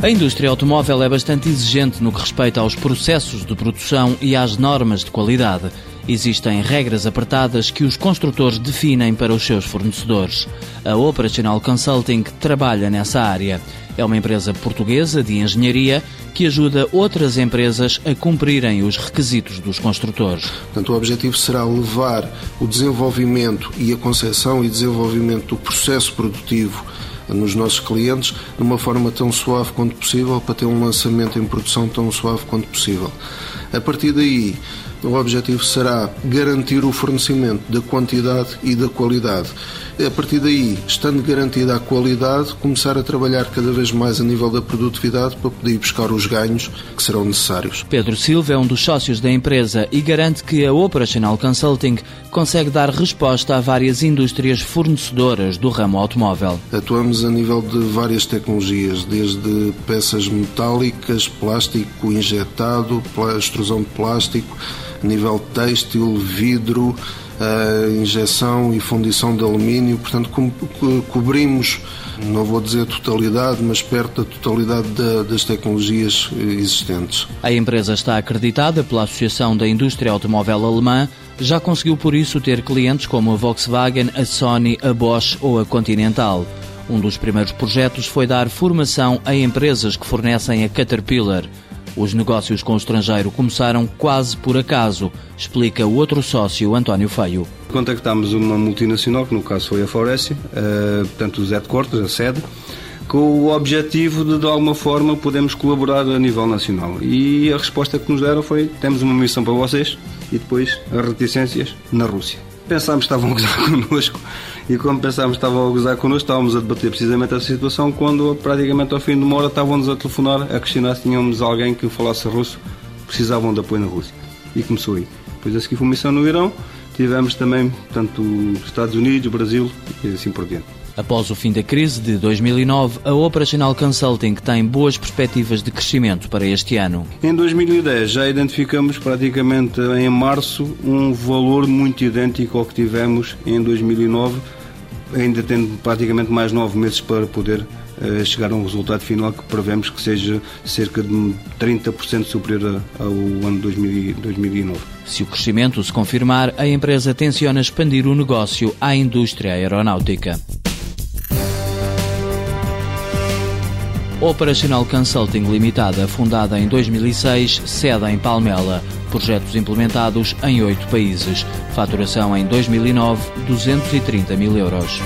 A indústria automóvel é bastante exigente no que respeita aos processos de produção e às normas de qualidade. Existem regras apertadas que os construtores definem para os seus fornecedores. A Operational Consulting trabalha nessa área. É uma empresa portuguesa de engenharia que ajuda outras empresas a cumprirem os requisitos dos construtores. Portanto, o objetivo será levar o desenvolvimento e a concepção e desenvolvimento do processo produtivo nos nossos clientes de uma forma tão suave quanto possível para ter um lançamento em produção tão suave quanto possível. A partir daí, o objetivo será garantir o fornecimento da quantidade e da qualidade. A partir daí, estando garantida a qualidade, começar a trabalhar cada vez mais a nível da produtividade para poder ir buscar os ganhos que serão necessários. Pedro Silva é um dos sócios da empresa e garante que a Operational Consulting consegue dar resposta a várias indústrias fornecedoras do ramo automóvel. Atuamos a nível de várias tecnologias, desde peças metálicas, plástico injetado, extrusão de plástico, nível têxtil, vidro, a injeção e fundição de alumínio, portanto co cobrimos, não vou dizer totalidade, mas perto da totalidade da, das tecnologias existentes. A empresa está acreditada pela Associação da Indústria Automóvel Alemã, já conseguiu por isso ter clientes como a Volkswagen, a Sony, a Bosch ou a Continental. Um dos primeiros projetos foi dar formação a empresas que fornecem a Caterpillar. Os negócios com o estrangeiro começaram quase por acaso, explica o outro sócio, António Feio. Contactámos uma multinacional, que no caso foi a Faurécia, uh, portanto os headquarters, a sede, com o objetivo de, de alguma forma, podermos colaborar a nível nacional. E a resposta que nos deram foi: temos uma missão para vocês, e depois as reticências na Rússia. Pensámos que estavam a gozar connosco e como pensámos que estavam a gozar connosco, estávamos a debater precisamente essa situação quando praticamente ao fim de uma hora estavam-nos a telefonar a questionar se tínhamos alguém que falasse russo, precisavam de apoio na Rússia. E começou aí. Depois a seguir foi missão no Irão, tivemos também, portanto, Estados Unidos, Brasil e assim por diante. Após o fim da crise de 2009, a Operational Consulting tem boas perspectivas de crescimento para este ano. Em 2010 já identificamos praticamente em março um valor muito idêntico ao que tivemos em 2009, ainda tendo praticamente mais nove meses para poder uh, chegar a um resultado final que prevemos que seja cerca de 30% superior ao ano 2009. Se o crescimento se confirmar, a empresa tenciona expandir o negócio à indústria aeronáutica. Operational Consulting Limitada, fundada em 2006, sede em Palmela. Projetos implementados em oito países. Faturação em 2009, 230 mil euros.